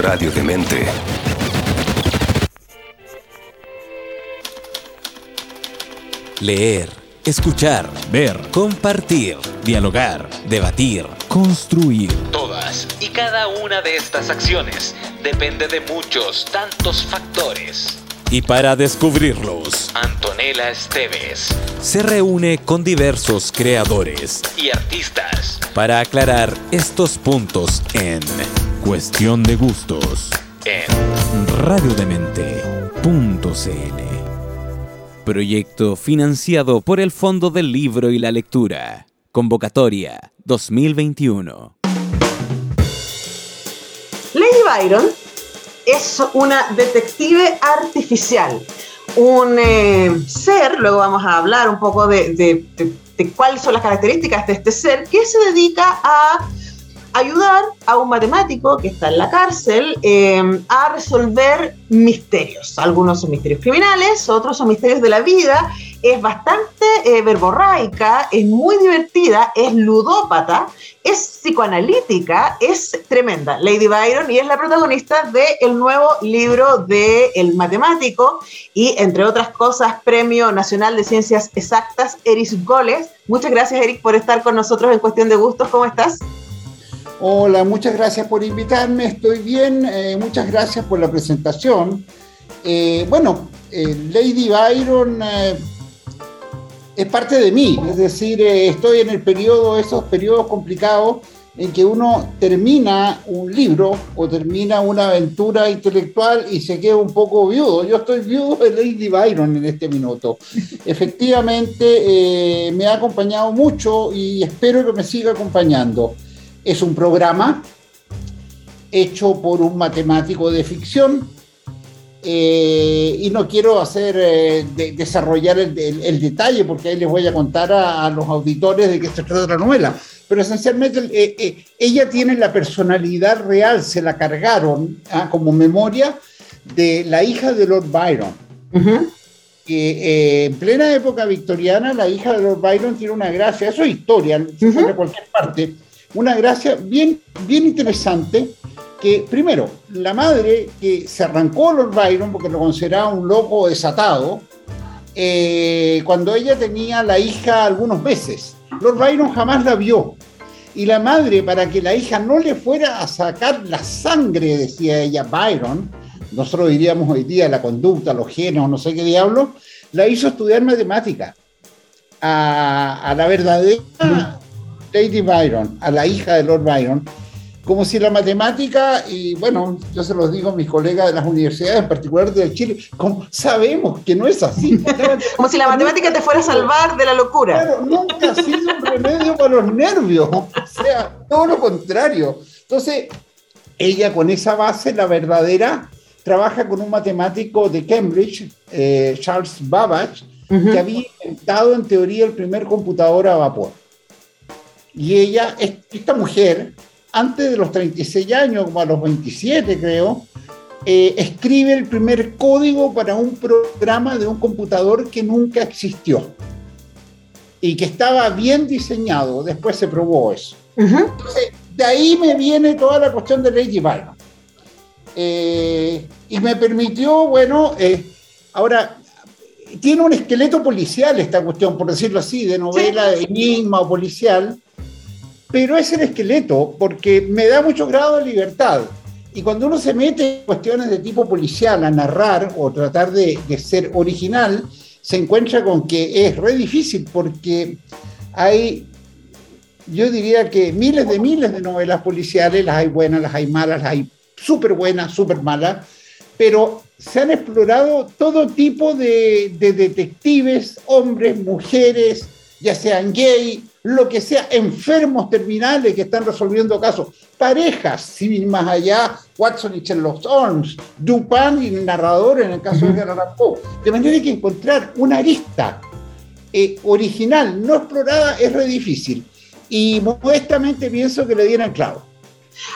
Radio Demente. Leer, escuchar, ver, compartir, dialogar, debatir, construir. Todas y cada una de estas acciones depende de muchos, tantos factores. Y para descubrirlos, Antonella Esteves se reúne con diversos creadores y artistas para aclarar estos puntos en Cuestión de Gustos en radiodemente.cl. Proyecto financiado por el Fondo del Libro y la Lectura. Convocatoria 2021. Lady Byron es una detective artificial, un eh, ser, luego vamos a hablar un poco de, de- cuáles son las características de este ser, que se dedica a ayudar a un matemático que está en la cárcel eh, a resolver misterios. Algunos son misterios criminales, otros son misterios de la vida. Es bastante eh, verborraica, es muy divertida, es ludópata, es psicoanalítica, es tremenda. Lady Byron y es la protagonista del nuevo libro de El Matemático y, entre otras cosas, Premio Nacional de Ciencias Exactas, Eris Goles. Muchas gracias, Eric, por estar con nosotros en Cuestión de Gustos. ¿Cómo estás? Hola, muchas gracias por invitarme, estoy bien, eh, muchas gracias por la presentación. Eh, bueno, eh, Lady Byron es parte de mí, es decir, eh, estoy en el periodo, esos periodos complicados en que uno termina un libro o termina una aventura intelectual y se queda un poco viudo. Yo estoy viudo de Lady Byron en este minuto. Efectivamente, eh, me ha acompañado mucho y espero que me siga acompañando. Es un programa hecho por un matemático de ficción eh, y no quiero hacer eh, de- desarrollar el, el- el detalle porque ahí les voy a contar a, a los auditores de qué se trata la novela. Pero esencialmente eh, eh, ella tiene la personalidad real, se la cargaron ah, como memoria de la hija de Lord Byron. Que eh, en plena época victoriana la hija de Lord Byron tiene una gracia, eso es historia, encuentra en cualquier parte, una gracia bien, bien interesante, que primero, la madre que se arrancó a Lord Byron porque lo consideraba un loco desatado, eh, cuando ella tenía la hija algunos meses, Lord Byron jamás la vio. Y la madre, para que la hija no le fuera a sacar la sangre, decía ella, Byron, nosotros diríamos hoy día la conducta, los genes no sé qué diablo, la hizo estudiar matemática. A, a la verdadera Lady Byron, a la hija de Lord Byron, como si la matemática, y bueno, yo se los digo a mis colegas de las universidades, en particular de Chile, como sabemos que no es así. Como si la matemática te fuera a salvar de la locura. Claro, nunca ha sido un remedio para los nervios, o sea, todo lo contrario. Entonces, ella con esa base, la verdadera, trabaja con un matemático de Cambridge, eh, Charles Babbage, Ujú. que había inventado en teoría el primer computador a vapor. Y ella, es- esta mujer, antes de los 36 años, como a los 27 creo, eh, escribe el primer código para un programa de un computador que nunca existió y que estaba bien diseñado. Después se probó eso. Ujú. Entonces, de ahí me viene toda la cuestión de Lady Byron. Eh, y me permitió, bueno, eh, ahora, tiene un esqueleto policial esta cuestión, por decirlo así, de novela de enigma o policial, pero es el esqueleto porque me da mucho grado de libertad. Y cuando uno se mete en cuestiones de tipo policial a narrar o tratar de, de ser original, se encuentra con que es re difícil porque hay, yo diría que miles de miles de novelas policiales, las hay buenas, las hay malas, las hay súper buenas, súper malas, pero se han explorado todo tipo de, de detectives, hombres, mujeres, ya sean gay, lo que sea, enfermos terminales que están resolviendo casos, parejas, sin ir más allá, Watson y Sherlock Holmes, Dupin y el narrador en el caso de Edgar. De manera que encontrar una arista eh, original, no explorada, es re difícil. Y modestamente pienso que le dieron clavo.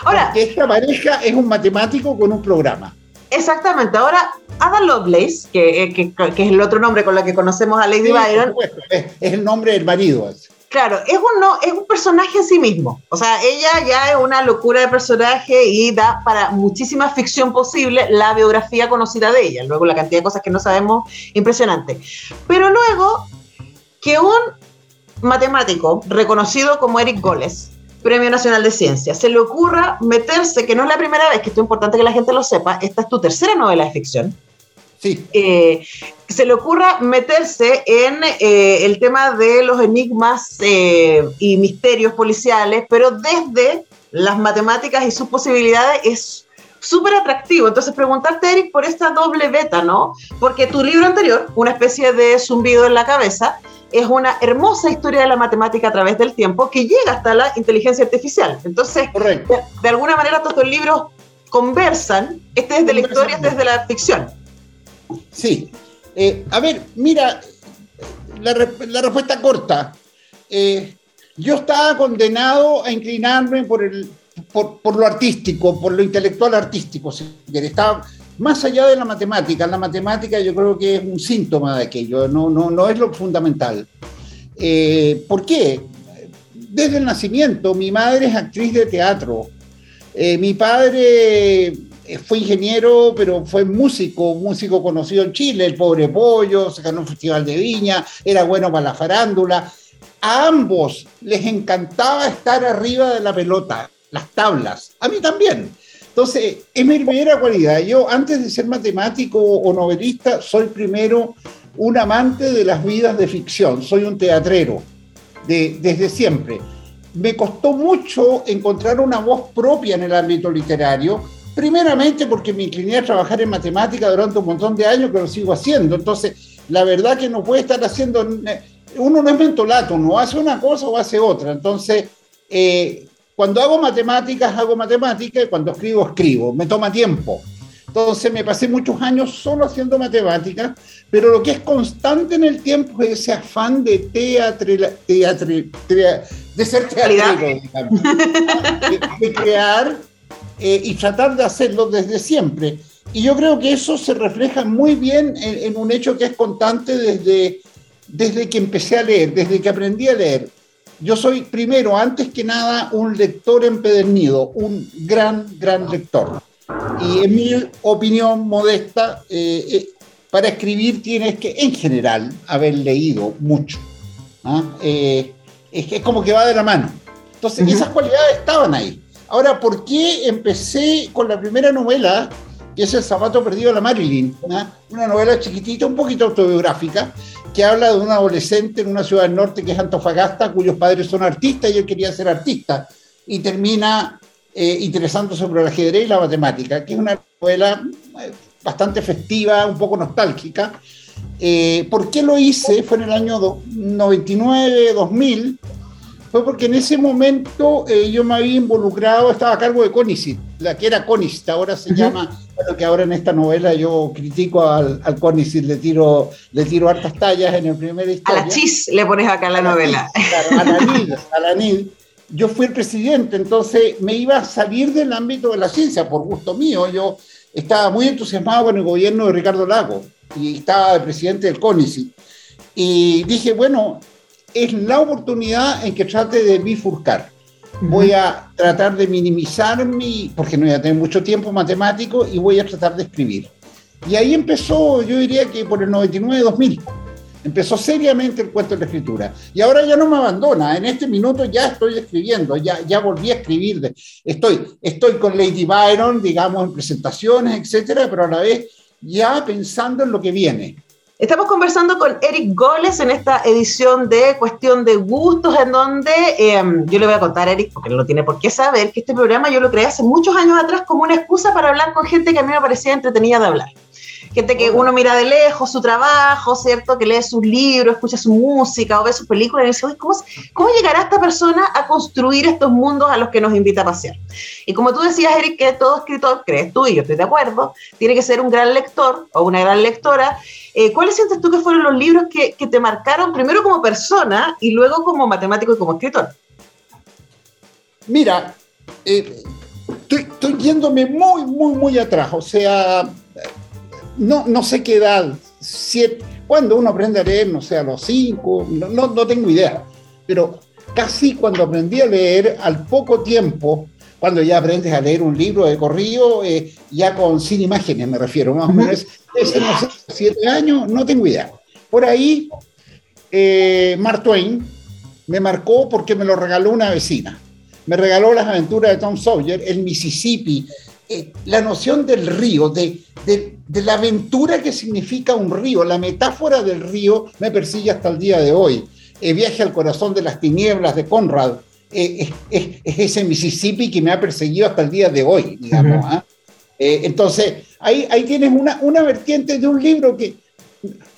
Ahora, Porque esta pareja es un matemático con un programa. exactamente, ahora Ada Lovelace, que, eh, que- que es el otro nombre con el que conocemos a Lady Sí, por Byron, supuesto, es, es el nombre del marido. Claro, es un, no, es un personaje en sí mismo. O sea, ella ya es una locura de personaje y da para muchísima ficción posible la biografía conocida de ella. Luego la cantidad de cosas que no sabemos, impresionante. Pero luego que un matemático reconocido como Eric Goles, Premio Nacional de Ciencias, se le ocurra meterse, que no es la primera vez, que esto es importante que la gente lo sepa, esta es tu tercera novela de ficción, eh, se le ocurra meterse en eh, el tema de los enigmas eh, y misterios policiales, pero desde las matemáticas y sus posibilidades es súper atractivo. Entonces, preguntarte, Eric, por esta doble beta, ¿no? Porque tu libro anterior, una especie de zumbido en la cabeza, es una hermosa historia de la matemática a través del tiempo que llega hasta la inteligencia artificial. Entonces, de, alguna manera, todos los libros conversan, este es de la historia, este es de la ficción. Sí. Eh, a ver, mira, la, respuesta corta. Eh, yo estaba condenado a inclinarme por, el, por, lo artístico, por lo intelectual artístico, Estaba más allá de la matemática. La matemática yo creo que es un síntoma de aquello, no, no, no es lo fundamental. Eh, ¿Por qué? Desde el nacimiento, mi madre es actriz de teatro. mi padre fue ingeniero, pero fue músico, músico conocido en Chile, el pobre pollo, se ganó un festival de viña, era bueno para la farándula. A ambos les encantaba estar arriba de la pelota, las tablas. A mí también. Entonces, es mi primera cualidad. Yo, antes de ser matemático o novelista, soy primero un amante de las vidas de ficción, soy un teatrero, desde siempre. Me costó mucho encontrar una voz propia en el ámbito literario, Primeramente porque me incliné a trabajar en matemática durante un montón de años que lo sigo haciendo. Entonces, la verdad que no puede estar haciendo, uno no es mentolato, no hace una cosa o hace otra. Entonces, eh, cuando hago matemáticas, hago matemáticas y cuando escribo, escribo. Me toma tiempo. Entonces me pasé muchos años solo haciendo matemáticas, pero lo que es constante en el tiempo es ese afán de teatro, de ser teatrero, de crear eh, y tratar de hacerlo desde siempre. Y yo creo que eso se refleja muy bien en, un hecho que es constante desde, desde que empecé a leer, desde que aprendí a leer. Yo soy primero, antes que nada, un lector empedernido, un gran, gran lector. Y en mi opinión modesta, eh, eh, para escribir tienes que, en general, haber leído mucho. ¿ah? es, es como que va de la mano. Entonces, esas cualidades estaban ahí. Ahora, ¿por qué empecé con la primera novela, que es El zapato perdido de la Marilyn? Una novela chiquitita, un poquito autobiográfica, que habla de un adolescente en una ciudad del norte que es Antofagasta, cuyos padres son artistas y él quería ser artista. Y termina eh, interesándose sobre el ajedrez y la matemática, que es una novela eh, bastante festiva, un poco nostálgica. Eh, ¿Por qué lo hice? Fue en el año 99, 2000 fue porque en ese momento eh, yo me había involucrado, estaba a cargo de CONICIT, la que era CONICIT, ahora se llama, bueno, que ahora en esta novela yo critico al, al CONICIT, le tiro, le tiro hartas tallas en el primer historia. A la chis le pones acá la novela. claro, a la NID, a la NID. Yo fui el presidente, entonces me iba a salir del ámbito de la ciencia por gusto mío. Yo estaba muy entusiasmado con el gobierno de Ricardo Lago y estaba de presidente del CONICIT. Y dije, bueno, es la oportunidad en que trate de bifurcar. Voy a tratar de minimizar mi, porque no voy a tener mucho tiempo matemático, y voy a tratar de escribir. Y ahí empezó, yo diría que por el 99-2000, empezó seriamente el cuento de la escritura. Y ahora ya no me abandona, en este minuto ya estoy escribiendo, ya, ya volví a escribir. Estoy, estoy con Lady Byron, digamos, en presentaciones, etcétera, pero a la vez ya pensando en lo que viene. Estamos conversando con Eric Goles en esta edición de Cuestión de Gustos, en donde em, yo le voy a contar a Eric, porque no lo tiene por qué saber, que este programa yo lo creé hace muchos años atrás como una excusa para hablar con gente que a mí me parecía entretenida de hablar gente que uno mira de lejos su trabajo, ¿cierto? Que lee sus libros, escucha su música o ve sus películas y dice, ¿cómo, ¿cómo llegará esta persona a construir estos mundos a los que nos invita a pasear? Y como tú decías, Eric, que todo escritor, crees tú y yo estoy de acuerdo, tiene que ser un gran lector o una gran lectora. Eh, ¿Cuáles sientes tú que fueron los libros que, que te marcaron primero como persona y luego como matemático y como escritor? Mira, eh, estoy, estoy, yéndome muy, muy, muy atrás. O sea, no, no sé qué edad, siete, cuando uno aprende a leer, no sé, a los cinco, no, no, tengo idea. Pero casi cuando aprendí a leer, al poco tiempo, cuando ya aprendes a leer un libro de corrido, eh, ya con sin imágenes me refiero, más o menos, ese no sé, siete años, no tengo idea. Por ahí, eh, Mark Twain me marcó porque me lo regaló una vecina. Me regaló las aventuras de Tom Sawyer, el Mississippi, eh, la noción del río, de, de, de, la aventura que significa un río, la metáfora del río me persigue hasta el día de hoy. El viaje al corazón de las tinieblas de Conrad, eh, es, es, ese Mississippi que me ha perseguido hasta el día de hoy, digamos. Uh -huh. eh, entonces, ahí, ahí tienes una, una vertiente de un libro que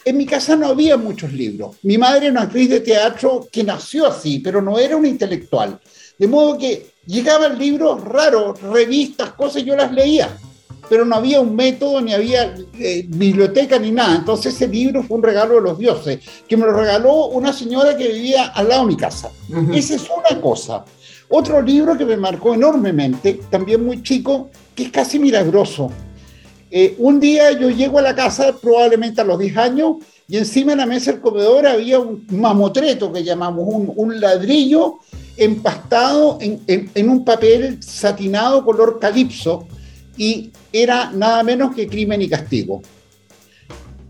en mi casa no había muchos libros. Mi madre era una actriz de teatro que nació así, pero no era una intelectual. De modo que llegaban libros raros, revistas, cosas, yo las leía, pero no había un método, ni había eh, biblioteca, ni nada. Entonces ese libro fue un regalo de los dioses, que me lo regaló una señora que vivía al lado de mi casa. Uh -huh. Esa es una cosa. Otro libro que me marcó enormemente, también muy chico, que es casi milagroso. Eh, un día yo llego a la casa, probablemente a los 10 años, y encima de la mesa del comedor había un mamotreto que llamamos, un, un ladrillo empastado en, un papel satinado color calipso y era nada menos que crimen y castigo.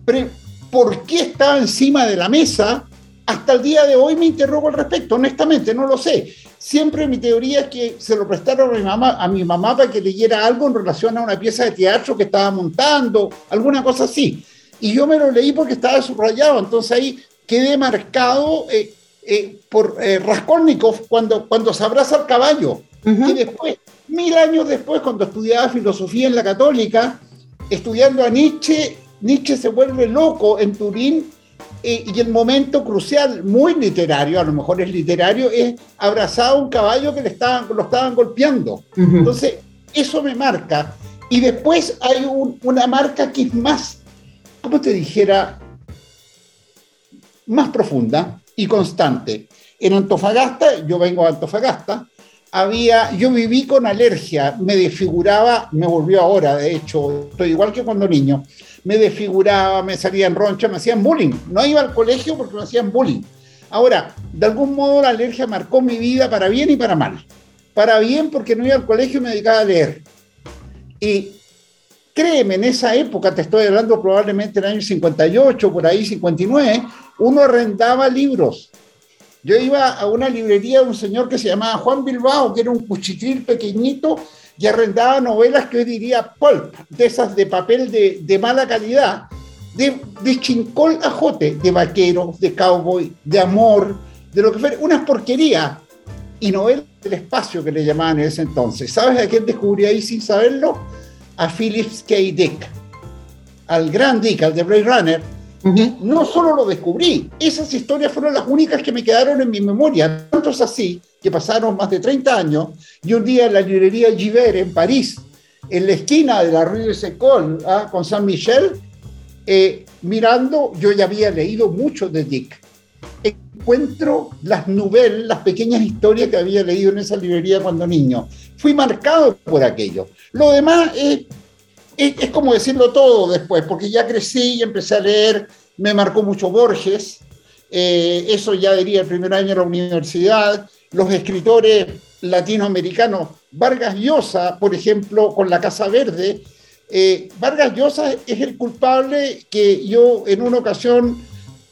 Pero, ¿Por qué estaba encima de la mesa? Hasta el día de hoy me interrogo al respecto, honestamente, no lo sé. Siempre mi teoría es que se lo prestaron a mi mamá, a mi mamá para que leyera algo en relación a una pieza de teatro que estaba montando, alguna cosa así. Y yo me lo leí porque estaba subrayado, entonces ahí quedé marcado eh, eh, por eh, Raskolnikov cuando, cuando se abraza al caballo. Uh -huh. Y después, mil años después, cuando estudiaba filosofía en la católica, estudiando a Nietzsche, Nietzsche se vuelve loco en Turín eh, y el momento crucial, muy literario, a lo mejor es literario, es abrazar a un caballo que le estaban, lo estaban golpeando. Uh -huh. Entonces, eso me marca. Y después hay un, una marca que es más, ¿cómo te dijera? Más profunda y constante. En Antofagasta, yo vengo de Antofagasta, había, yo viví con alergia, me desfiguraba, me volvió ahora, de hecho, estoy igual que cuando niño, me desfiguraba, me salían ronchas, me hacían bullying. No iba al colegio porque me hacían bullying. Ahora, de algún modo la alergia marcó mi vida para bien y para mal. Para bien porque no iba al colegio y me dedicaba a leer. Y créeme, en esa época, te estoy hablando probablemente en el año 58, por ahí 59, uno arrendaba libros. Yo iba a una librería de un señor que se llamaba Juan Bilbao, que era un cuchitril pequeñito, y arrendaba novelas que hoy diría pulp, de esas de papel de, mala calidad, de, de, chincol a de vaqueros, de cowboy, de amor, de lo que fuera, unas porquerías. Y novelas del espacio que le llamaban en ese entonces. ¿Sabes a quién descubrí ahí sin saberlo? A Phillips K. Dick, al gran Dick, al de Blade Runner, no solo lo descubrí, esas historias fueron las únicas que me quedaron en mi memoria. Tantos así que pasaron más de 30 años y un día en la librería Giver en París, en la esquina de la Rue de Secol ¿ah? con San Michel, eh, mirando, yo ya había leído mucho de Dick. Encuentro las novelas, las pequeñas historias que había leído en esa librería cuando niño. Fui marcado por aquello. Lo demás es es, como decirlo todo después, porque ya crecí y empecé a leer, me marcó mucho Borges, eh, eso ya diría el primer año de la universidad, los escritores latinoamericanos, Vargas Llosa, por ejemplo, con La Casa Verde, eh, Vargas Llosa es el culpable que yo en una ocasión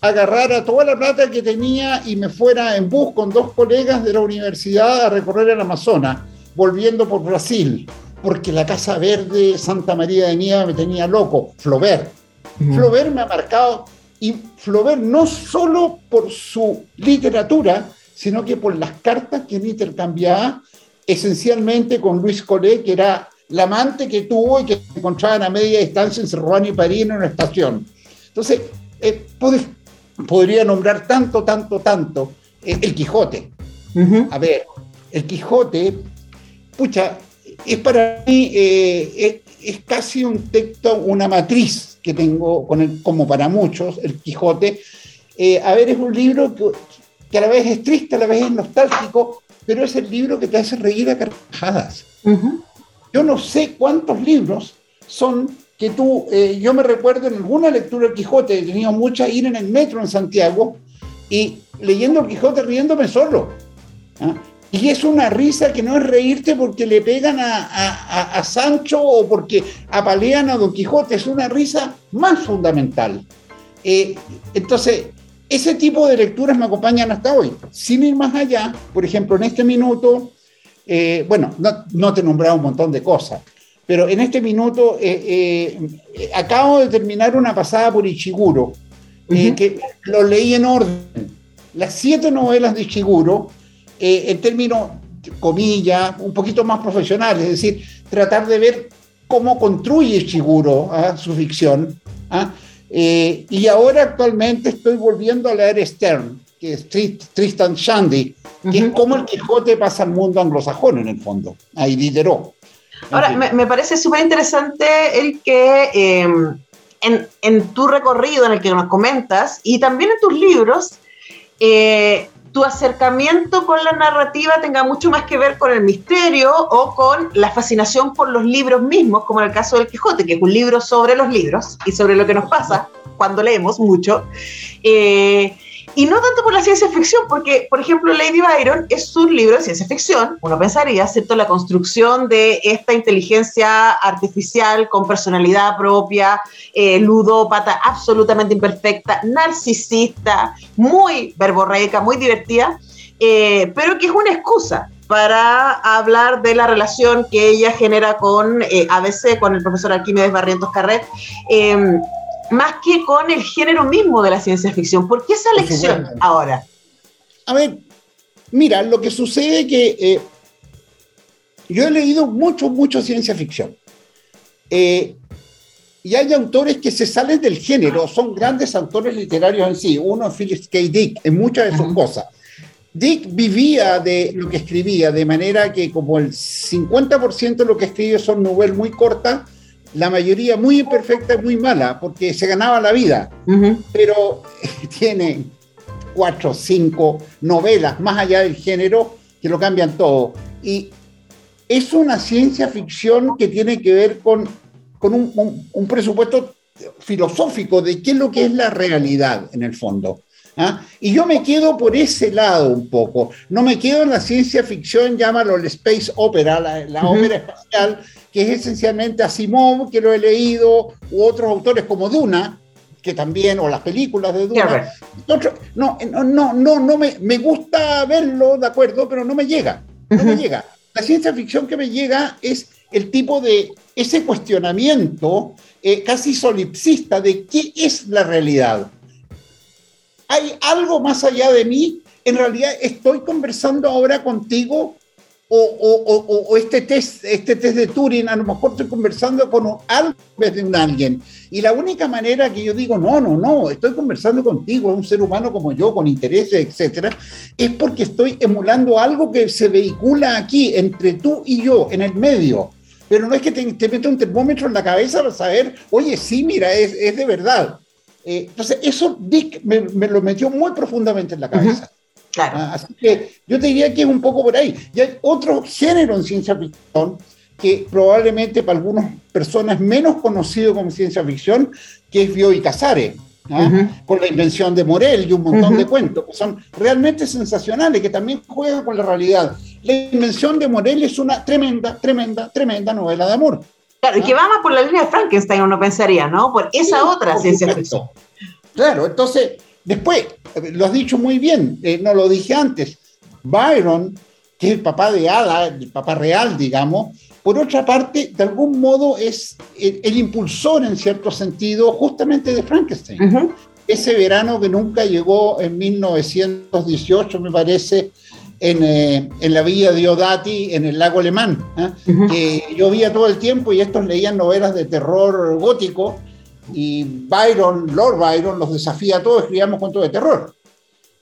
agarrara toda la plata que tenía y me fuera en bus con dos colegas de la universidad a recorrer el Amazonas, volviendo por Brasil porque la Casa Verde, Santa María de Nieva me tenía loco. Flaubert. Uh -huh. Flaubert me ha marcado, y Flaubert no solo por su literatura, sino que por las cartas que él intercambiaba esencialmente con Luis Collet, que era la amante que tuvo y que encontraban a media distancia en Rouen y París en una estación. Entonces, eh, pod podría nombrar tanto, tanto, tanto eh, el Quijote. Uh -huh. A ver, el Quijote, pucha, es para mí, eh, es, es, casi un texto, una matriz que tengo, con el, como para muchos, El Quijote. Eh, a ver, es un libro que, que, a la vez es triste, a la vez es nostálgico, pero es el libro que te hace reír a carcajadas. Uh -huh. Yo no sé cuántos libros son que tú, eh, yo me recuerdo en alguna lectura del Quijote, he tenido muchas ir en el metro en Santiago y leyendo el Quijote riéndome solo ¿ah? Y es una risa que no es reírte porque le pegan a, Sancho o porque apalean a Don Quijote, es una risa más fundamental. Eh, entonces, ese tipo de lecturas me acompañan hasta hoy. Sin ir más allá, por ejemplo, en este minuto, eh, bueno, no, te he nombrado un montón de cosas, pero en este minuto eh, acabo de terminar una pasada por Ichiguro, que lo leí en orden. Las siete novelas de Ichiguro eh, en términos, comillas, un poquito más profesionales, es decir, tratar de ver cómo construye Chiguro ¿ah? su ficción. ¿ah? Eh, y ahora actualmente estoy volviendo a leer Stern, que es Tristan Shandy, que es como el Quijote pasa al mundo anglosajón en el fondo, ahí lideró. Ahora, me, parece súper interesante el que em, en, en, tu recorrido en el que nos comentas y también en tus libros, eh, tu acercamiento con la narrativa tenga mucho más que ver con el misterio o con la fascinación por los libros mismos, como en el caso del Quijote, que es un libro sobre los libros y sobre lo que nos pasa cuando leemos mucho. Eh, y no tanto por la ciencia ficción, porque, por ejemplo, Lady Byron es un libro de ciencia ficción, uno pensaría, ¿cierto? La construcción de esta inteligencia artificial con personalidad propia, eh, ludópata, absolutamente imperfecta, narcisista, muy verborreica, muy divertida, eh, pero que es una excusa para hablar de la relación que ella genera con eh, ABC, con el profesor Arquímedes Barrientos Carret, eh, más que con el género mismo de la ciencia ficción. ¿Por qué esa lección ahora? A ver, mira, lo que sucede es que eh, yo he leído mucho, mucho ciencia ficción. Eh, y hay autores que se salen del género, son grandes autores literarios en sí. Uno es Philip K. Dick en muchas de sus cosas. Dick vivía de lo que escribía, de manera que como el 50% de lo que escribe son novelas muy cortas, la mayoría muy imperfecta y muy mala, porque se ganaba la vida, pero tiene cuatro o cinco novelas más allá del género que lo cambian todo. Y es una ciencia ficción que tiene que ver con, con un, un presupuesto filosófico de qué es lo que es la realidad en el fondo. ¿Ah? Y yo me quedo por ese lado un poco. No me quedo en la ciencia ficción, llámalo el space opera, la, ópera espacial, que es esencialmente Asimov, que lo he leído, u otros autores como Duna, que también, o las películas de Duna. No, no, no, no, no me, me gusta verlo, de acuerdo, pero no me llega. No me llega. La ciencia ficción que me llega es el tipo de ese cuestionamiento eh, casi solipsista de qué es la realidad hay algo más allá de mí. En realidad estoy conversando ahora contigo o, este, test, este test de Turing, a lo mejor estoy conversando con vez de un alguien. Y la única manera que yo digo, no, no, no, estoy conversando contigo, un ser humano como yo, con intereses, etcétera, es porque estoy emulando algo que se vehicula aquí, entre tú y yo, en el medio. Pero no es que te, te meta un termómetro en la cabeza para saber, oye, sí, mira, es, es de verdad. Eh, entonces, eso Dick me, lo metió muy profundamente en la cabeza. Claro. Ah, así que yo te diría que es un poco por ahí. Y hay otro género en ciencia ficción que probablemente para algunas personas menos conocido como ciencia ficción, que es Bio y Casare, ¿ah? con la invención de Morel y un montón de cuentos, que son realmente sensacionales, que también juegan con la realidad. La invención de Morel es una tremenda, tremenda, tremenda novela de amor. Claro, y que va más por la línea de Frankenstein, uno pensaría, ¿no? Por esa otra ciencia ficción. Claro, entonces, después, lo has dicho muy bien, eh, no lo dije antes, Byron, que es el papá de Ada, el papá real, digamos, por otra parte, de algún modo es el, impulsor, en cierto sentido, justamente de Frankenstein. Ese verano que nunca llegó en 1918, me parece, eh, en, la villa de Odati, en el lago alemán, ¿eh? que llovía todo el tiempo y estos leían novelas de terror gótico y Byron, Lord Byron, los desafía a todos, escribíamos cuentos de terror.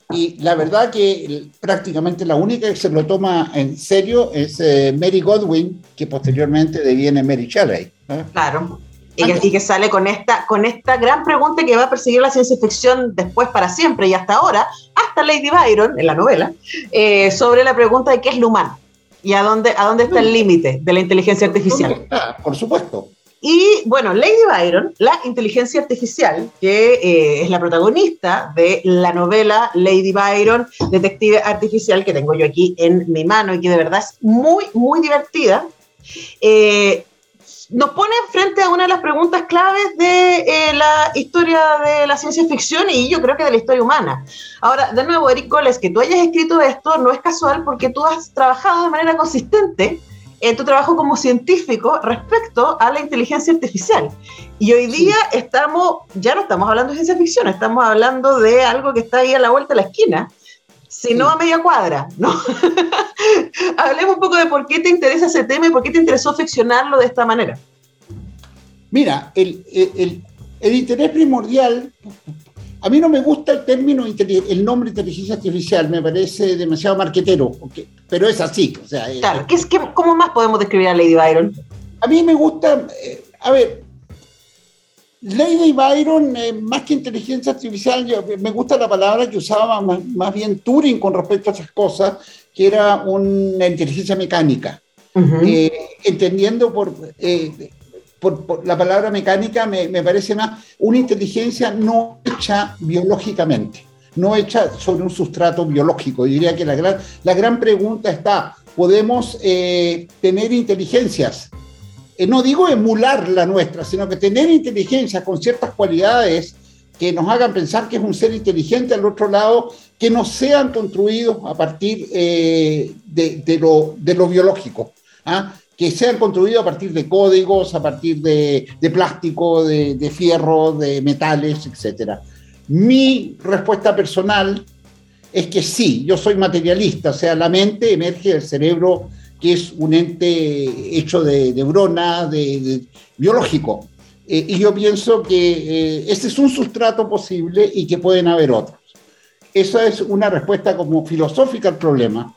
Y la verdad que prácticamente la única que se lo toma en serio es eh, Mary Godwin, que posteriormente deviene Mary Shelley. Claro. Y que, sale con esta, con esta gran pregunta que va a perseguir la ciencia ficción después para siempre y hasta ahora, hasta Lady Byron, en la novela, eh, sobre la pregunta de qué es lo humano y a dónde, a dónde está el límite de la inteligencia artificial. por supuesto. Y bueno, Lady Byron, la inteligencia artificial, que eh, es la protagonista de la novela Lady Byron, detective artificial, que tengo yo aquí en mi mano y que de verdad es muy, muy divertida. Eh, nos pone frente a una de las preguntas claves de eh, la historia de la ciencia ficción y yo creo que de la historia humana. Ahora, de nuevo, Eric Coles, que tú hayas escrito esto no es casual porque tú has trabajado de manera consistente en tu trabajo como científico respecto a la inteligencia artificial. Y hoy día estamos, ya no estamos hablando de ciencia ficción, estamos hablando de algo que está ahí a la vuelta de la esquina, si no a media cuadra, ¿no? Hablemos un poco de por qué te interesa ese tema y por qué te interesó ficcionarlo de esta manera. Mira, el, interés primordial, a mí no me gusta el término, el nombre inteligencia artificial, me parece demasiado marquetero, pero es así. O sea, claro, ¿qué es, qué, ¿cómo más podemos describir a Lady Byron? A mí me gusta, eh, a ver, Lady Byron, eh, más que inteligencia artificial, me gusta la palabra que usaba más, bien Turing con respecto a esas cosas, que era una inteligencia mecánica. Eh, entendiendo eh, por, por, la palabra mecánica, me, me, parece más una inteligencia no hecha biológicamente, no hecha sobre un sustrato biológico. diría que la gran, la gran pregunta está, ¿podemos tener inteligencias eh, no digo emular la nuestra, sino que tener inteligencia con ciertas cualidades que nos hagan pensar que es un ser inteligente al otro lado, que no sean construidos a partir eh, de, lo, biológico, ¿ah? que sean construidos a partir de códigos, a partir de, plástico, de, fierro, de metales, etc. Mi respuesta personal es que sí, yo soy materialista, o sea, la mente emerge del cerebro que es un ente hecho de neurona, de, biológico. Eh, y yo pienso que eh, este es un sustrato posible y que pueden haber otros. Esa es una respuesta como filosófica al problema.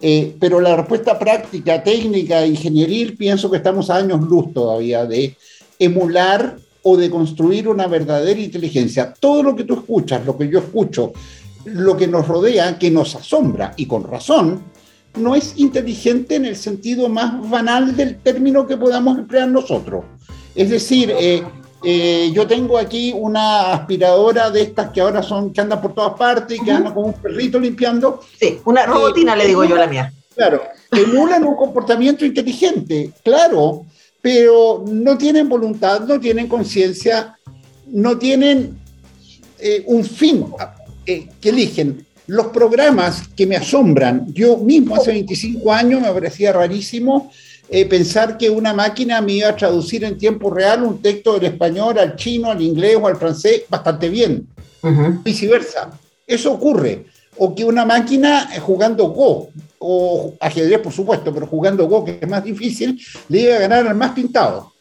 Eh, pero la respuesta práctica, técnica, ingenieril, pienso que estamos a años luz todavía de emular o de construir una verdadera inteligencia. Todo lo que tú escuchas, lo que yo escucho, lo que nos rodea, que nos asombra, y con razón, no es inteligente en el sentido más banal del término que podamos emplear nosotros. Es decir, eh, eh, yo tengo aquí una aspiradora de estas que ahora son, que andan por todas partes y que andan como un perrito limpiando. Sí, una robotina le digo yo a la mía. Claro, emulan un comportamiento inteligente, claro, pero no tienen voluntad, no tienen conciencia, no tienen eh, un fin que eligen los programas que me asombran, yo mismo hace 25 años me parecía rarísimo eh, pensar que una máquina me iba a traducir en tiempo real un texto del español al chino, al inglés o al francés bastante bien. Viceversa. Eso ocurre. O que una máquina eh, jugando Go, o ajedrez por supuesto, pero jugando Go, que es más difícil, le iba a ganar al más pintado.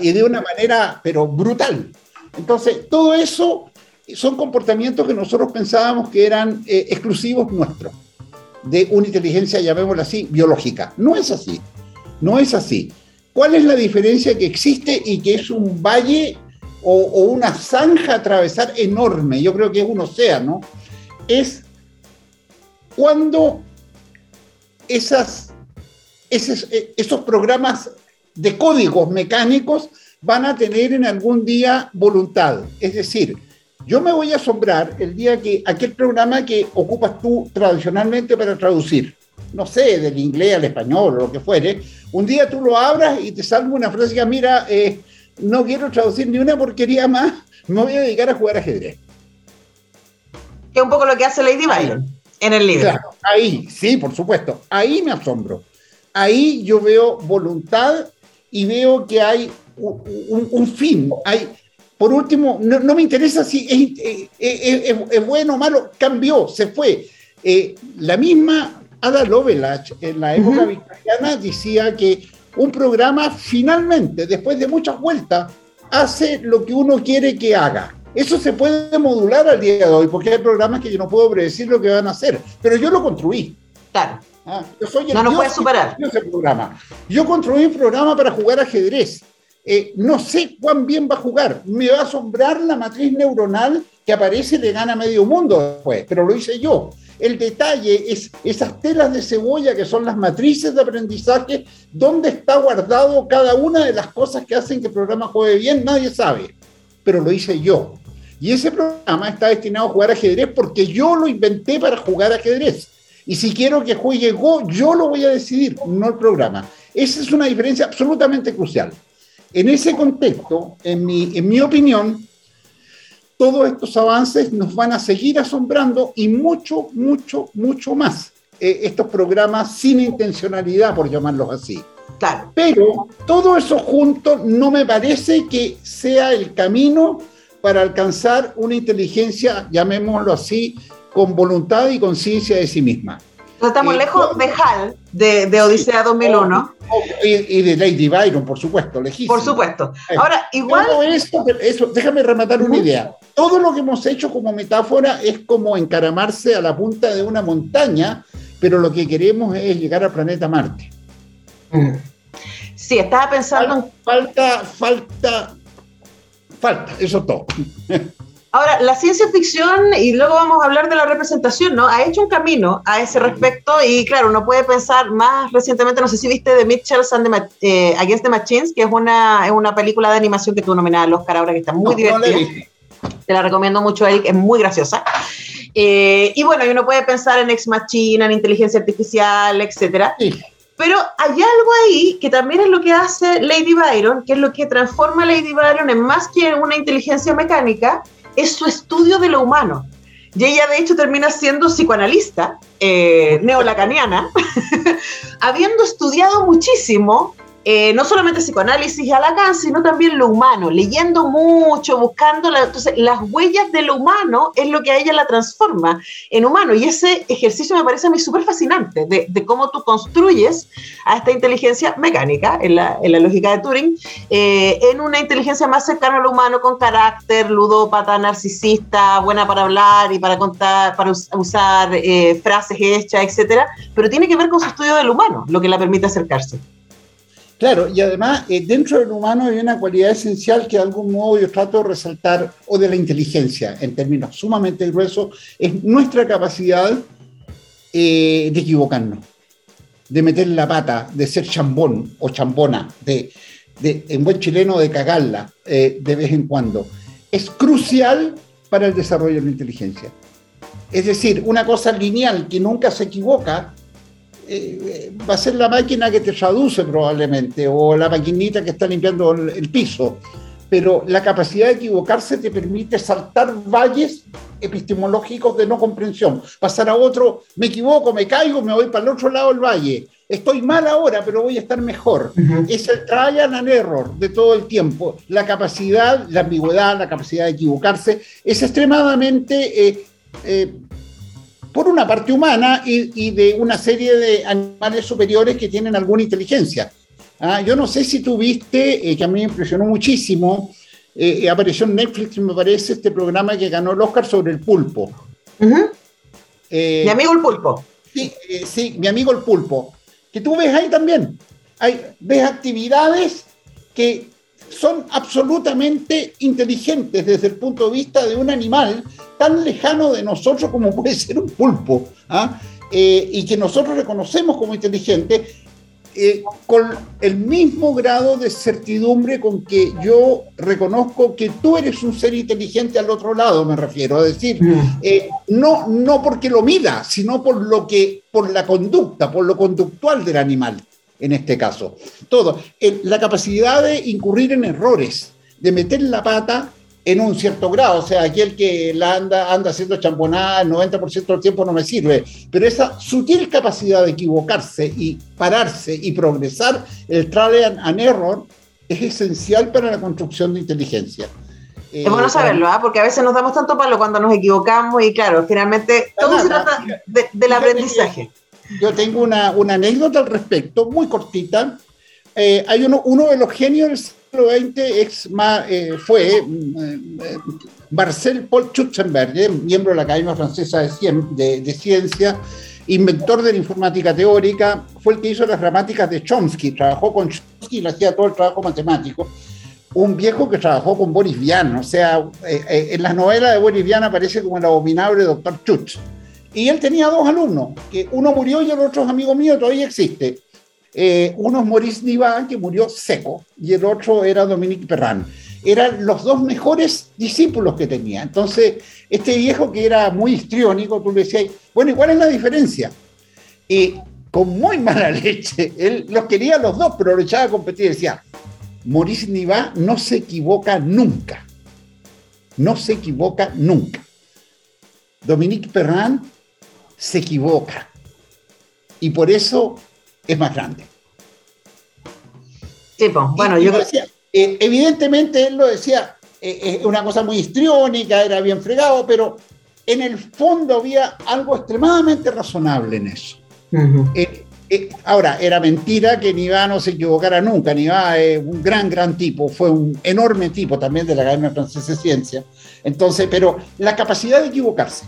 Y de una manera, pero brutal. Entonces, todo eso son comportamientos que nosotros pensábamos que eran eh, exclusivos nuestros, de una inteligencia, llamémosla así, biológica. No es así, no es así. ¿Cuál es la diferencia que existe y que es un valle o, una zanja a atravesar enorme? Yo creo que es un océano. Es cuando esas, eh, esos programas de códigos mecánicos van a tener en algún día voluntad. Es decir, yo me voy a asombrar el día que aquel programa que ocupas tú tradicionalmente para traducir, no sé, del inglés al español o lo que fuere, un día tú lo abras y te salga una frase que, mira, eh, no quiero traducir ni una porquería más, me voy a dedicar a jugar ajedrez. Que es un poco lo que hace Lady Byron en el libro. Claro, ahí, sí, por supuesto, ahí me asombro. Ahí yo veo voluntad y veo que hay un, un fin, hay, por último, no, me interesa si es, bueno o malo, cambió, se fue. Eh, la misma Ada Lovelace en la época victoriana decía que un programa finalmente, después de muchas vueltas, hace lo que uno quiere que haga. Eso se puede modular al día de hoy, porque hay programas que yo no puedo predecir lo que van a hacer, pero yo lo construí. Claro. Ah, yo soy el no lo puedes superar. Programa. Yo construí un programa para jugar ajedrez eh, no sé cuán bien va a jugar. Me va a asombrar la matriz neuronal que aparece y le gana medio mundo después, pero lo hice yo. El detalle es esas telas de cebolla que son las matrices de aprendizaje, dónde está guardado cada una de las cosas que hacen que el programa juegue bien, nadie sabe, pero lo hice yo. Y ese programa está destinado a jugar ajedrez porque yo lo inventé para jugar ajedrez. Y si quiero que juegue Go, yo lo voy a decidir, no el programa. Esa es una diferencia absolutamente crucial. En ese contexto, en mi, en mi opinión, todos estos avances nos van a seguir asombrando y mucho, mucho, mucho más. Eh, estos programas sin intencionalidad, por llamarlos así. Claro. Pero todo eso junto no me parece que sea el camino para alcanzar una inteligencia, llamémoslo así, con voluntad y conciencia de sí misma. Estamos eh, lejos de HAL, de, de Odisea 2001. Y, de Lady Byron, por supuesto, lejísimo. Por supuesto. Ahora, igual. eso, déjame rematar una idea. Todo lo que hemos hecho como metáfora es como encaramarse a la punta de una montaña, pero lo que queremos es llegar al planeta Marte. Mm. Sí, estaba pensando. Falta, falta, falta, eso es todo. Ahora, la ciencia ficción, y luego vamos a hablar de la representación, ¿no? Ha hecho un camino a ese respecto y claro, uno puede pensar más recientemente, no sé si viste The Mitchells and the, eh, Against the Machines, que es una, es una película de animación que tuvo nominada al Oscar ahora, que está muy divertida. Te la recomiendo mucho, Eric, es muy graciosa. Eh, y bueno, uno puede pensar en Ex Machina, en inteligencia artificial, etcétera. Pero hay algo ahí que también es lo que hace Lady Byron, que es lo que transforma a Lady Byron en más que una inteligencia mecánica, es su estudio de lo humano. Y ella de hecho termina siendo psicoanalista, eh, neolacaniana, habiendo estudiado muchísimo eh, no solamente psicoanálisis y Lacan, sino también lo humano, leyendo mucho, buscando, entonces las huellas de lo humano es lo que a ella la transforma en humano. Y ese ejercicio me parece a mí súper fascinante, de, cómo tú construyes a esta inteligencia mecánica, en la, en la lógica de Turing, eh, en una inteligencia más cercana a lo humano, con carácter, ludópata, narcisista, buena para hablar y para contar, para usar eh, frases hechas, etcétera, pero tiene que ver con su estudio del humano, lo que la permite acercarse. Claro, y además eh, dentro del humano hay una cualidad esencial que de algún modo yo trato de resaltar, o de la inteligencia, en términos sumamente gruesos, es nuestra capacidad eh, de equivocarnos, de meter la pata, de ser chambón o chambona, de, en buen chileno, de cagarla eh, de vez en cuando. Es crucial para el desarrollo de la inteligencia. Es decir, una cosa lineal que nunca se equivoca eh, va a ser la máquina que te traduce probablemente, o la maquinita que está limpiando el, piso. Pero la capacidad de equivocarse te permite saltar valles epistemológicos de no comprensión. Pasar a otro, me equivoco, me caigo, me voy para el otro lado del valle. Estoy mal ahora, pero voy a estar mejor. Es el trial and error de todo el tiempo. La capacidad, la ambigüedad, la capacidad de equivocarse es extremadamente eh, eh, por una parte humana y, de una serie de animales superiores que tienen alguna inteligencia. Ah, yo no sé si tú viste, eh, que a mí me impresionó muchísimo, eh, apareció en Netflix, me parece, este programa que ganó el Oscar sobre el pulpo. Eh, mi amigo el pulpo. Sí, sí, mi amigo el pulpo. Que tú ves ahí también. Hay, ves actividades que son absolutamente inteligentes desde el punto de vista de un animal tan lejano de nosotros como puede ser un pulpo, ¿ah? eh, y que nosotros reconocemos como inteligente, eh, con el mismo grado de certidumbre con que yo reconozco que tú eres un ser inteligente al otro lado, me refiero, es decir, eh, no, no porque lo mida, sino por lo que, por la conducta, por lo conductual del animal en este caso. Todo. la capacidad de incurrir en errores, de meter la pata en un cierto grado. O sea, aquel que la anda, anda haciendo champonada el 90% del tiempo no me sirve. Pero esa sutil capacidad de equivocarse y pararse y progresar, el trial and error, es esencial para la construcción de inteligencia. Es bueno eh, saberlo, ¿ah? porque a veces nos damos tanto palo cuando nos equivocamos y claro, finalmente todo se trata del aprendizaje yo tengo una, anécdota al respecto, muy cortita. Eh, hay uno, uno de los genios del siglo XX eh, fue eh, Marcel Paul Schutzenberg, miembro de la Academia Francesa de, de, Ciencia, inventor de la informática teórica, fue el que hizo las gramáticas de Chomsky, trabajó con Chomsky y le hacía todo el trabajo matemático. un viejo que trabajó con Boris Vian, o sea, eh, eh, en las novelas de Boris Vian aparece como el abominable doctor Chutz. Y él tenía dos alumnos, que uno murió y el otro es amigo mío, todavía existe. Eh, uno es Maurice Nivan, que murió seco, y el otro era Dominique Perrin. Eran los dos mejores discípulos que tenía. Entonces, este viejo que era muy histriónico, tú le decías, bueno, ¿y cuál es la diferencia? Y con muy mala leche, él los quería los dos, pero lo echaba a competir y decía, Maurice Niva no se equivoca nunca. No se equivoca nunca. Dominique Perrin se equivoca. Y por eso es más grande. Sí, pues, bueno, yo decía, eh, evidentemente él lo decía, eh, eh, una cosa muy histriónica, era bien fregado, pero en el fondo había algo extremadamente razonable en eso. ahora, era mentira que Nivá no se equivocara nunca. Nivá es un gran, gran tipo, fue un enorme tipo también de la Academia Francesa de Ciencia. Entonces, pero la capacidad de equivocarse,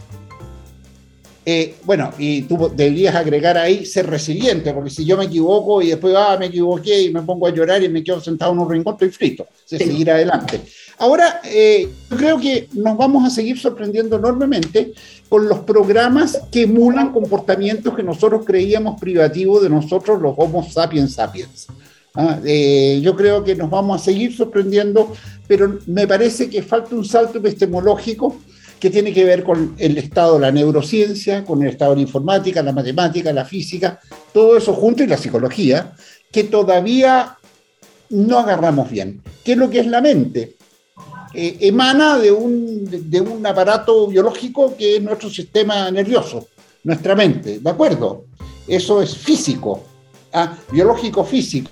eh, bueno, y tú deberías agregar ahí ser resiliente, porque si yo me equivoco y después ah, me equivoqué y me pongo a llorar y me quedo sentado en un rincón, estoy frito. Se seguir adelante. Ahora, eh, yo creo que nos vamos a seguir sorprendiendo enormemente con los programas que emulan comportamientos que nosotros creíamos privativos de nosotros, los Homo sapiens sapiens. Ah, eh, yo creo que nos vamos a seguir sorprendiendo, pero me parece que falta un salto epistemológico que tiene que ver con el estado de la neurociencia, con el estado de la informática, la matemática, la física, todo eso junto y la psicología, que todavía no agarramos bien. ¿Qué es lo que es la mente? Eh, emana de un, de un aparato biológico que es nuestro sistema nervioso, nuestra mente, ¿de acuerdo? Eso es físico, ¿ah? biológico físico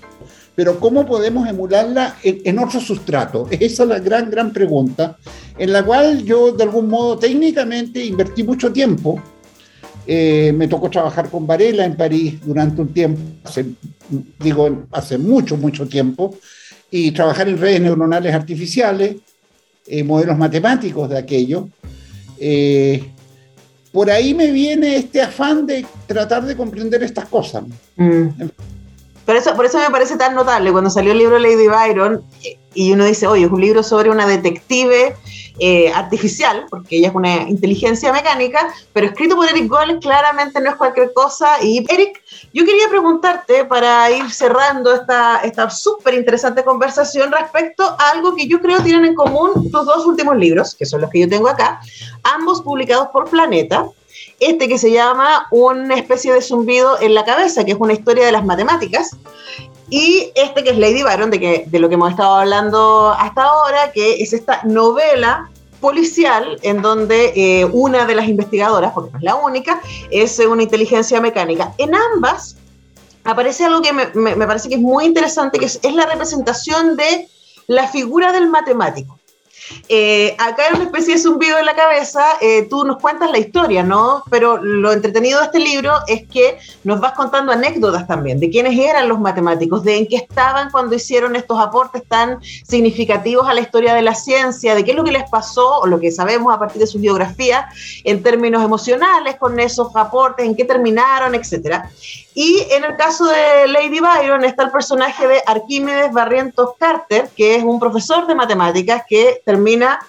pero ¿cómo podemos emularla en, otro sustrato? Esa es la gran, gran pregunta, en la cual yo de algún modo técnicamente invertí mucho tiempo. Eh, me tocó trabajar con Varela en París durante un tiempo, digo, hace mucho, mucho tiempo, y trabajar en redes neuronales artificiales, eh, modelos matemáticos de aquello. Eh, por ahí me viene este afán de tratar de comprender estas cosas. Mm. Por eso, por eso me parece tan notable cuando salió el libro Lady Byron y uno dice, oye, es un libro sobre una detective eh, artificial, porque ella es una inteligencia mecánica, pero escrito por Eric Gold claramente no es cualquier cosa. Y Eric, yo quería preguntarte para ir cerrando esta, esta súper interesante conversación respecto a algo que yo creo tienen en común tus dos últimos libros, que son los que yo tengo acá, ambos publicados por Planeta este que se llama Una especie de zumbido en la cabeza, que es una historia de las matemáticas, y este que es Lady Byron, de, que, de lo que hemos estado hablando hasta ahora, que es esta novela policial en donde eh, una de las investigadoras, porque no es la única, es una inteligencia mecánica. En ambas aparece algo que me, parece que es muy interesante, que es la representación de la figura del matemático. Eh, acá hay una especie de zumbido en la cabeza, eh, tú nos cuentas la historia, ¿no? Pero lo entretenido de este libro es que nos vas contando anécdotas también, de quiénes eran los matemáticos, de en qué estaban cuando hicieron estos aportes tan significativos a la historia de la ciencia, de qué es lo que les pasó, o lo que sabemos a partir de su biografía, en términos emocionales con esos aportes, en qué terminaron, etcétera. Y en el caso de Lady Byron está el personaje de Arquímedes Barrientos Carter, que es un profesor de matemáticas que termina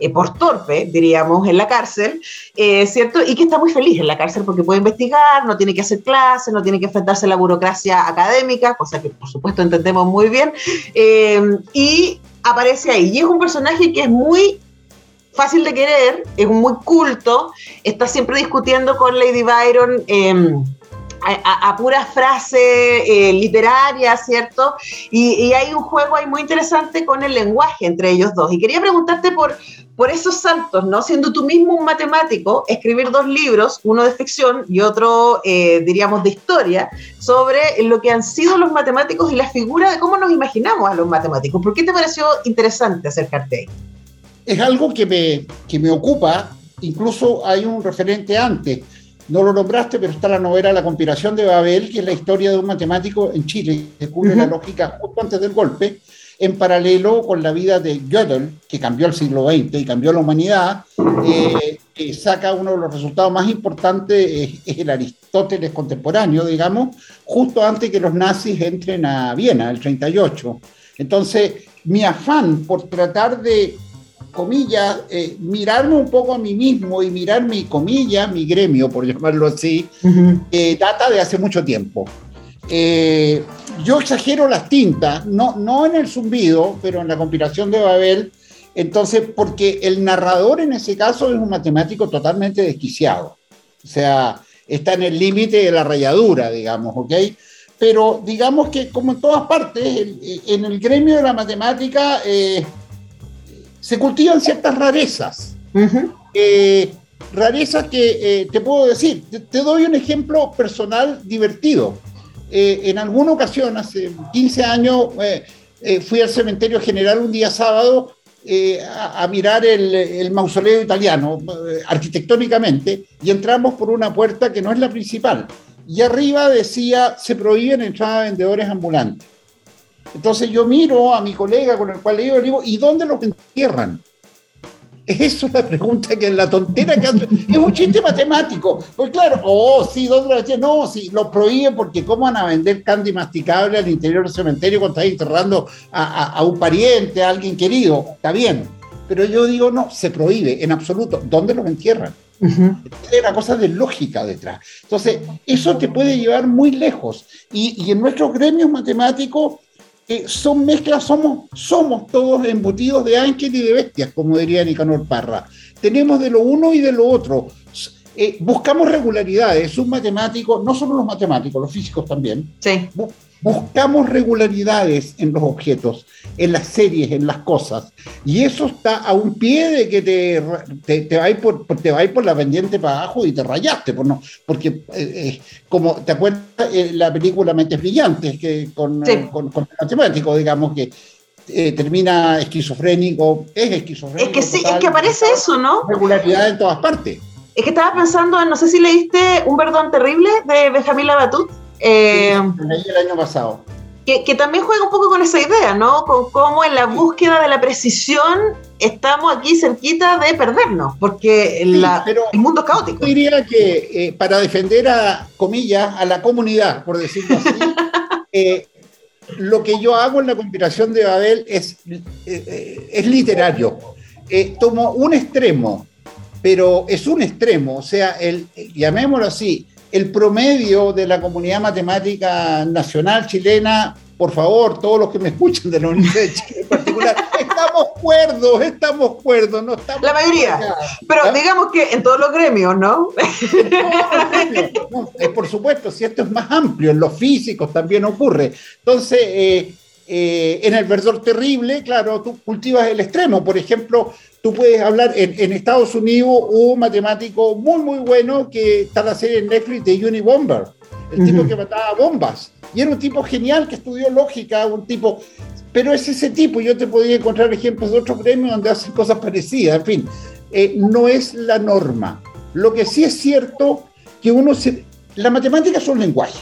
eh, por torpe, diríamos, en la cárcel, eh, ¿cierto? Y que está muy feliz en la cárcel porque puede investigar, no tiene que hacer clases, no tiene que enfrentarse a la burocracia académica, cosa que por supuesto entendemos muy bien, eh, y aparece ahí. Y es un personaje que es muy fácil de querer, es muy culto, está siempre discutiendo con Lady Byron em, a, pura frase eh, literaria, ¿cierto? Y, hay un juego ahí muy interesante con el lenguaje entre ellos dos. Y quería preguntarte por, por esos saltos, ¿no? Siendo tú mismo un matemático, escribir dos libros, uno de ficción y otro, eh, diríamos, de historia, sobre lo que han sido los matemáticos y la figura de cómo nos imaginamos a los matemáticos. ¿Por qué te pareció interesante acercarte ahí? Es algo que me, que me ocupa, incluso hay un referente antes no lo nombraste, pero está la novela La conspiración de Babel, que es la historia de un matemático en Chile, que descubre la lógica justo antes del golpe, en paralelo con la vida de Gödel, que cambió el siglo XX y cambió la humanidad, eh, que saca uno de los resultados más importantes, es el Aristóteles contemporáneo, digamos, justo antes que los nazis entren a Viena, el 38. Entonces, mi afán por tratar de, comillas, eh, mirarme un poco a mí mismo y mirar mi comilla, mi gremio, por llamarlo así, eh, data de hace mucho tiempo. Eh, yo exagero las tintas, no, no en el zumbido, pero en la compilación de Babel, entonces, porque el narrador en ese caso es un matemático totalmente desquiciado. O sea, está en el límite de la rayadura, digamos, ¿ok? Pero digamos que como en todas partes, en el gremio de la matemática eh, se cultivan ciertas rarezas. Eh, rarezas que eh, te puedo decir, te, doy un ejemplo personal divertido. en alguna ocasión, hace 15 años, fui al cementerio general un día sábado a, mirar el, el, mausoleo italiano arquitectónicamente y entramos por una puerta que no es la principal, y arriba decía, se prohíben entradas de vendedores ambulantes. Entonces yo miro a mi colega con el cual le digo, ¿y dónde los entierran? Eso es la pregunta que es la tontera que hace. Es un chiste matemático. Pues claro, oh, sí, ¿dónde lo entierran? No, sí, lo prohíben porque ¿cómo van a vender candy masticable al interior del cementerio cuando están enterrando a, a un pariente, a alguien querido? Está bien. Pero yo digo, no, se prohíbe en absoluto. ¿Dónde los entierran? Hay una cosa de lógica detrás. Entonces, eso te puede llevar muy lejos. Y, en nuestros gremios matemáticos son mezclas, somos, somos todos embutidos de ángel y de bestias, como diría Nicanor Parra. Tenemos de lo uno y de lo otro. Eh, buscamos regularidades. Un matemático, no solo los matemáticos, los físicos también, sí buscamos regularidades en los objetos, en las series, en las cosas. Y eso está a un pie de que te, te, te vais por, te por la pendiente para abajo y te rayaste. Por no, porque, eh, eh, como te acuerdas, eh, la película Mentes Brillantes, que con, con, con, el matemático, digamos que termina esquizofrénico, es esquizofrénico. Es que sí, es que aparece eso, ¿no? Regularidad en todas partes. Es que estaba pensando, no sé si leíste Un Perdón Terrible de Benjamín Labatut eh, el año pasado. Que, también juega un poco con esa idea, ¿no? Con cómo en la búsqueda de la precisión estamos aquí cerquita de perdernos, porque el mundo es caótico. Yo diría que eh, para defender a, comillas, a la comunidad, por decirlo así, eh, lo que yo hago en la conspiración de Babel es, es literario. tomo un extremo, pero es un extremo, o sea, el, llamémoslo así, el promedio de la comunidad matemática nacional chilena, por favor, todos los que me escuchan de la Universidad de Chile en particular, estamos cuerdos, estamos cuerdos, no estamos. La mayoría. Pero ¿Ah? digamos que en todos los gremios, ¿no? Eh, por supuesto, si esto es más amplio, en los físicos también ocurre. Entonces, eh, eh, en el verdor terrible, claro, tú cultivas el extremo. Por ejemplo, tú puedes hablar, en, Estados Unidos hubo un matemático muy, muy bueno que está la serie en Netflix de Unibomber, el tipo que mataba bombas. Y era un tipo genial que estudió lógica, un tipo... Pero es ese tipo, yo te podría encontrar ejemplos de otros gremios donde hacen cosas parecidas, en fin, eh, no es la norma. Lo que sí es cierto que uno se... La matemática es un lenguaje,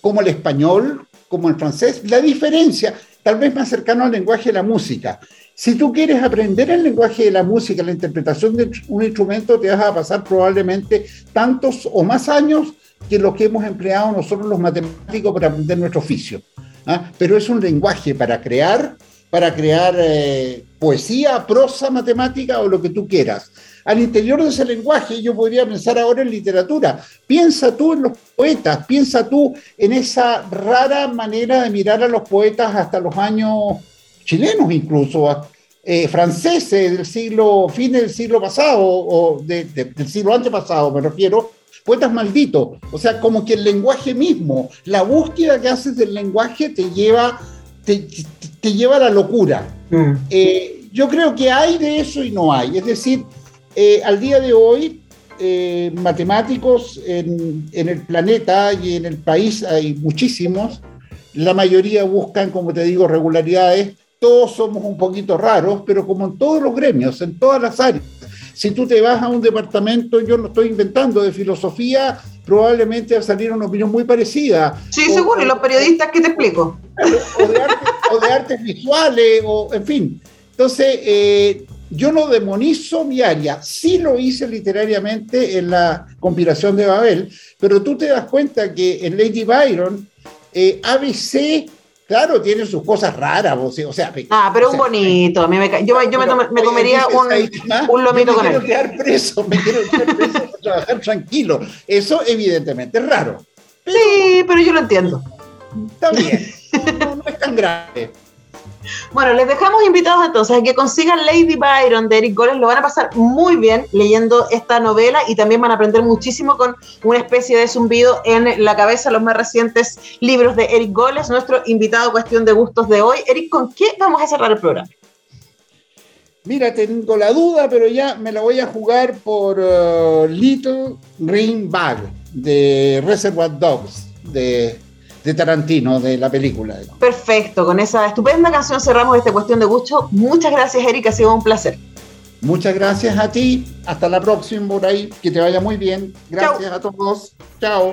como el español, como el francés. La diferencia, tal vez más cercano al lenguaje de la música. Si tú quieres aprender el lenguaje de la música, la interpretación de un instrumento, te vas a pasar probablemente tantos o más años que los que hemos empleado nosotros los matemáticos para aprender nuestro oficio. ¿ah? Pero es un lenguaje para crear, para crear eh, poesía, prosa, matemática o lo que tú quieras. Al interior de ese lenguaje yo podría pensar ahora en literatura. Piensa tú en los poetas, piensa tú en esa rara manera de mirar a los poetas hasta los años chilenos incluso, eh, franceses del siglo, fin del siglo pasado o del siglo antepasado, me refiero, poetas malditos. O sea, como que el lenguaje mismo, la búsqueda que haces del lenguaje te lleva, te, lleva a la locura. Mm. Eh, yo creo que hay de eso y no hay. Es decir, eh, al día de hoy, eh, matemáticos en, el planeta y en el país hay muchísimos. La mayoría buscan, como te digo, regularidades. Todos somos un poquito raros, pero como en todos los gremios, en todas las áreas. Si tú te vas a un departamento, yo no estoy inventando, de filosofía, probablemente va a salir una opinión muy parecida. Sí, seguro, y los periodistas, ¿qué te explico? O de, artes visuales, o en fin. Entonces, eh, yo no demonizo mi área, sí lo hice literariamente en la conspiración de Babel, pero tú te das cuenta que en Lady Byron, eh, ABC Claro, tiene sus cosas raras, o sea. Ah, pero o un bonito. A mí me yo yo me, tome- me comería un, ah, un lomito yo con me quiero él. quedar preso, me quiero quedar preso para trabajar tranquilo. Eso, evidentemente, es raro. Sí, pero yo lo entiendo. Está bien. No, no es tan grave. Bueno, les dejamos invitados entonces a que consigan Lady Byron de Eric Goles. Lo van a pasar muy bien leyendo esta novela y también van a aprender muchísimo con una especie de zumbido en la cabeza los más recientes libros de Eric Goles, nuestro invitado cuestión de gustos de hoy. Eric, ¿con qué vamos a cerrar el programa? Mira, tengo la duda, pero ya me la voy a jugar por uh, Little Green Bag de Reservoir Dogs de, de Tarantino, de la película. digamos. Perfecto, con esa estupenda canción cerramos esta cuestión de gusto. Muchas gracias, Eric, ha sido un placer. Muchas gracias a ti. Hasta la próxima por ahí. Que te vaya muy bien. Gracias a todos. Chao.